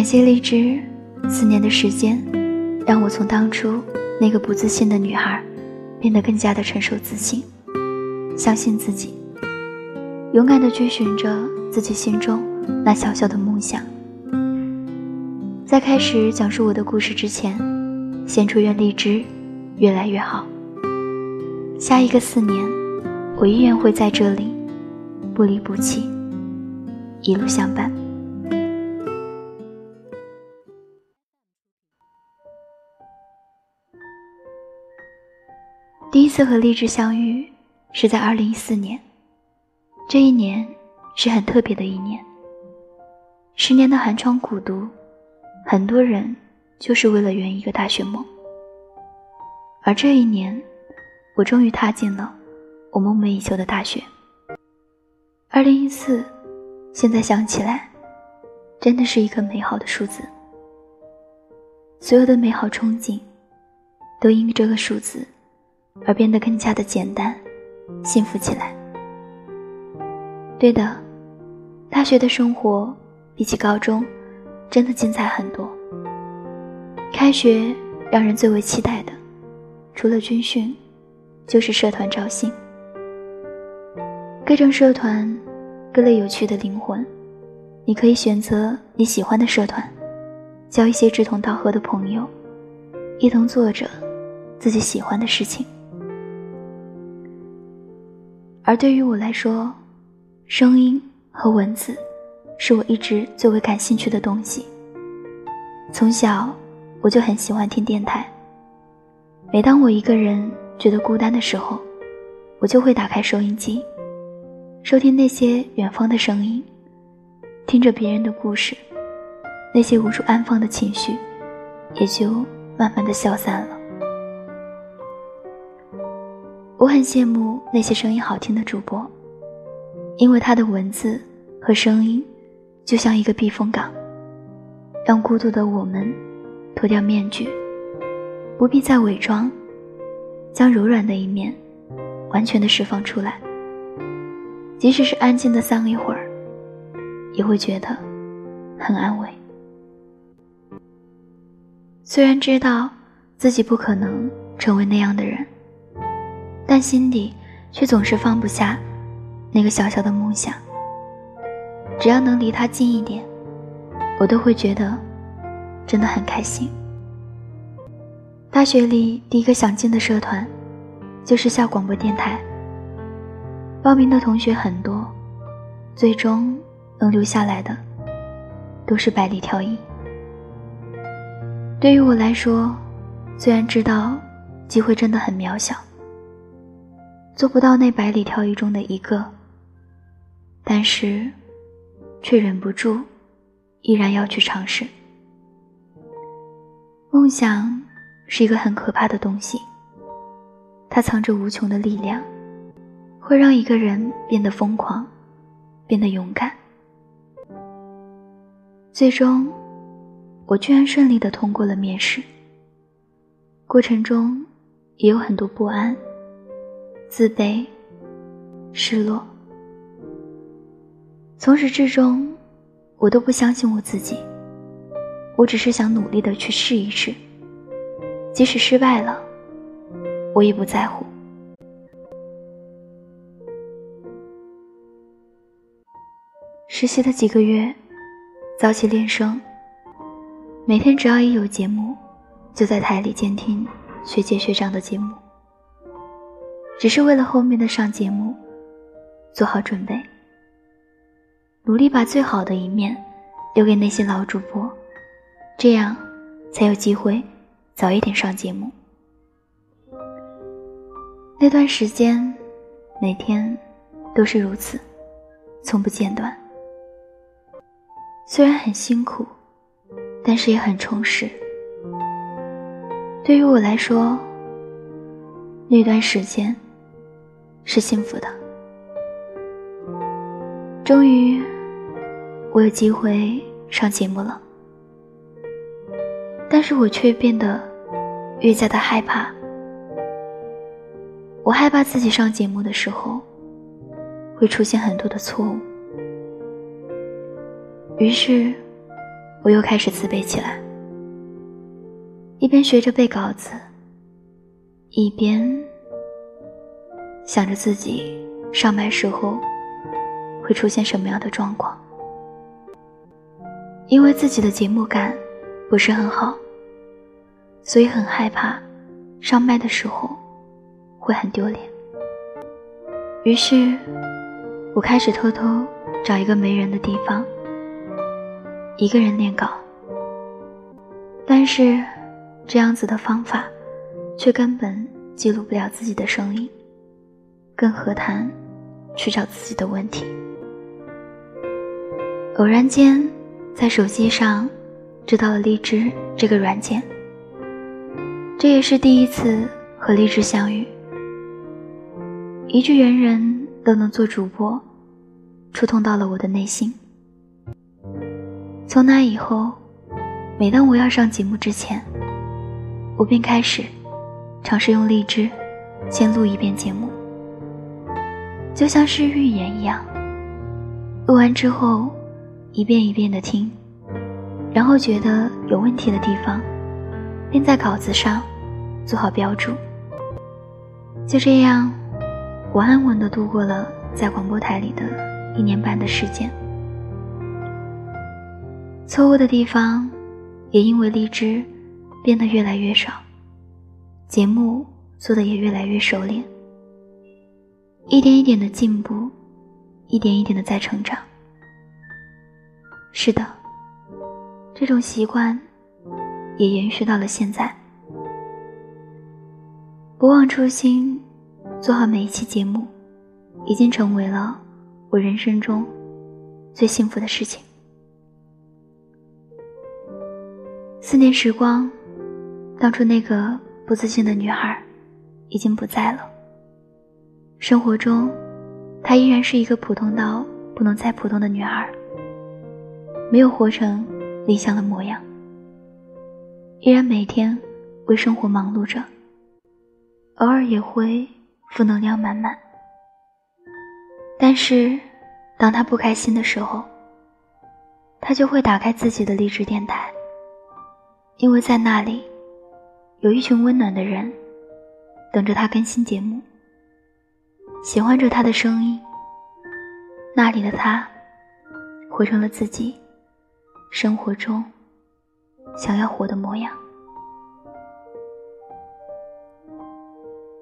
感谢荔枝，四年的时间，让我从当初那个不自信的女孩，变得更加的成熟自信，相信自己，勇敢的追寻着自己心中那小小的梦想。在开始讲述我的故事之前，先祝愿荔枝越来越好。下一个四年，我依然会在这里，不离不弃，一路相伴。次和荔枝相遇是在二零一四年，这一年是很特别的一年。十年的寒窗苦读，很多人就是为了圆一个大学梦。而这一年，我终于踏进了我梦寐以求的大学。二零一四，现在想起来，真的是一个美好的数字。所有的美好憧憬，都因为这个数字。而变得更加的简单、幸福起来。对的，大学的生活比起高中，真的精彩很多。开学让人最为期待的，除了军训，就是社团招新。各种社团，各类有趣的灵魂，你可以选择你喜欢的社团，交一些志同道合的朋友，一同做着自己喜欢的事情。而对于我来说，声音和文字是我一直最为感兴趣的东西。从小我就很喜欢听电台。每当我一个人觉得孤单的时候，我就会打开收音机，收听那些远方的声音，听着别人的故事，那些无处安放的情绪也就慢慢的消散了。我很羡慕那些声音好听的主播，因为他的文字和声音就像一个避风港，让孤独的我们脱掉面具，不必再伪装，将柔软的一面完全的释放出来。即使是安静的丧一会儿，也会觉得很安慰。虽然知道自己不可能成为那样的人。但心底却总是放不下那个小小的梦想。只要能离他近一点，我都会觉得真的很开心。大学里第一个想进的社团就是校广播电台。报名的同学很多，最终能留下来的都是百里挑一。对于我来说，虽然知道机会真的很渺小。做不到那百里挑一中的一个，但是，却忍不住，依然要去尝试。梦想是一个很可怕的东西，它藏着无穷的力量，会让一个人变得疯狂，变得勇敢。最终，我居然顺利的通过了面试。过程中，也有很多不安。自卑、失落，从始至终，我都不相信我自己。我只是想努力的去试一试，即使失败了，我也不在乎。实习的几个月，早起练声，每天只要一有节目，就在台里监听学姐学长的节目。只是为了后面的上节目做好准备，努力把最好的一面留给那些老主播，这样才有机会早一点上节目。那段时间，每天都是如此，从不间断。虽然很辛苦，但是也很充实。对于我来说，那段时间。是幸福的。终于，我有机会上节目了，但是我却变得越加的害怕。我害怕自己上节目的时候会出现很多的错误，于是我又开始自卑起来，一边学着背稿子，一边想着自己上麦时候会出现什么样的状况。因为自己的节目感不是很好，所以很害怕上麦的时候会很丢脸。于是，我开始偷偷找一个没人的地方，一个人念稿。但是，这样子的方法却根本记录不了自己的声音，更何谈去找自己的问题？偶然间。在手机上，知道了荔枝这个软件。这也是第一次和荔枝相遇。一句“人人都能做主播”，触痛到了我的内心。从那以后，每当我要上节目之前，我便开始尝试用荔枝先录一遍节目，就像是预演一样。录完之后。一遍一遍的听，然后觉得有问题的地方，便在稿子上做好标注。就这样，我安稳的度过了在广播台里的一年半的时间。错误的地方，也因为荔枝变得越来越少，节目做的也越来越熟练，一点一点的进步，一点一点的在成长。是的，这种习惯也延续到了现在。不忘初心，做好每一期节目，已经成为了我人生中最幸福的事情。四年时光，当初那个不自信的女孩已经不在了。生活中，她依然是一个普通到不能再普通的女孩。没有活成理想的模样，依然每天为生活忙碌着，偶尔也会负能量满满。但是，当他不开心的时候，他就会打开自己的励志电台，因为在那里，有一群温暖的人，等着他更新节目，喜欢着他的声音。那里的他，活成了自己。生活中想要活的模样，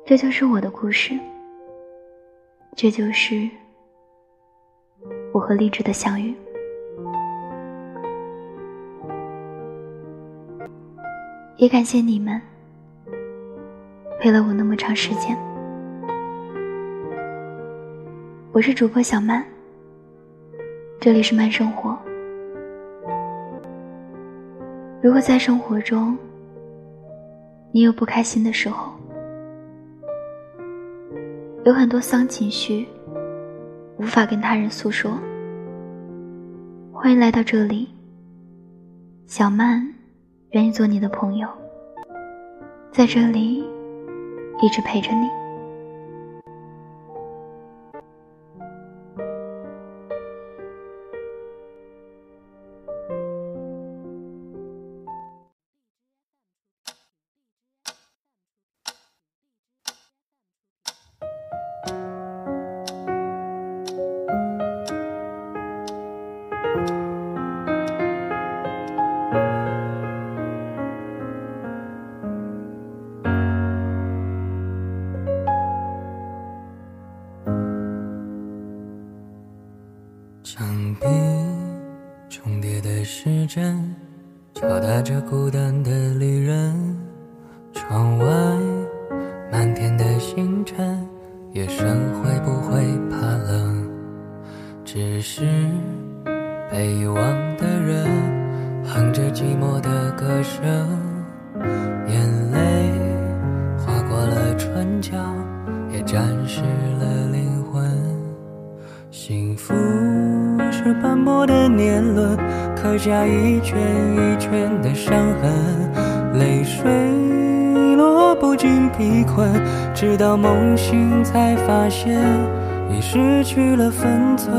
这就是我的故事，这就是我和励志的相遇。也感谢你们陪了我那么长时间。我是主播小曼，这里是慢生活。如果在生活中，你有不开心的时候，有很多丧情绪，无法跟他人诉说，欢迎来到这里。小曼愿意做你的朋友，在这里一直陪着你。墙壁重叠的时针敲打着孤单的旅人，窗外满天的星辰，夜深会不会怕冷？只是被遗忘的人，哼着寂寞的歌声，眼泪划过了唇角，也沾湿年轮。刻下一圈一圈的伤痕，泪水落不尽疲困，直到梦醒才发现已失去了分寸。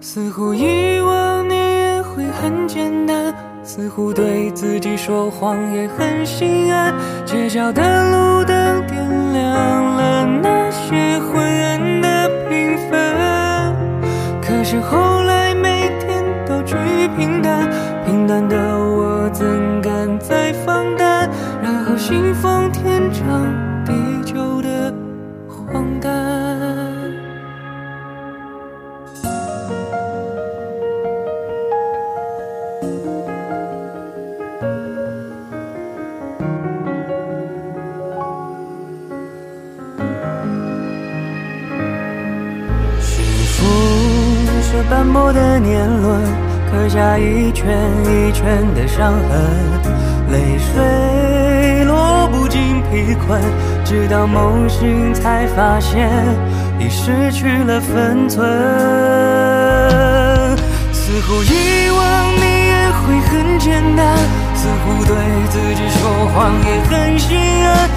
似乎遗忘你也会很简单，似乎对自己说谎也很心安。街角的路灯点亮了那些昏平淡，平淡的我怎敢再放胆？然后信奉天长地久的荒诞。幸福是斑驳的年轮，刻下一圈一圈的伤痕，泪水落不尽疲困，直到梦醒才发现已失去了分寸。似乎遗忘你也会很简单，似乎对自己说谎也很心安。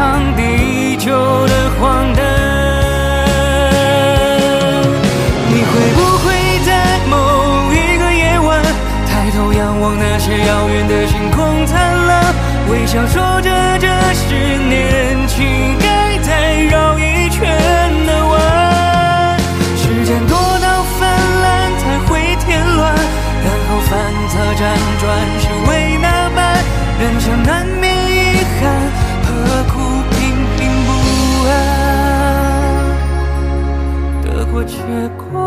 长地久的荒诞。你会不会在某一个夜晚，抬头仰望那些遥远的星空？灿烂，微笑说着这是年 고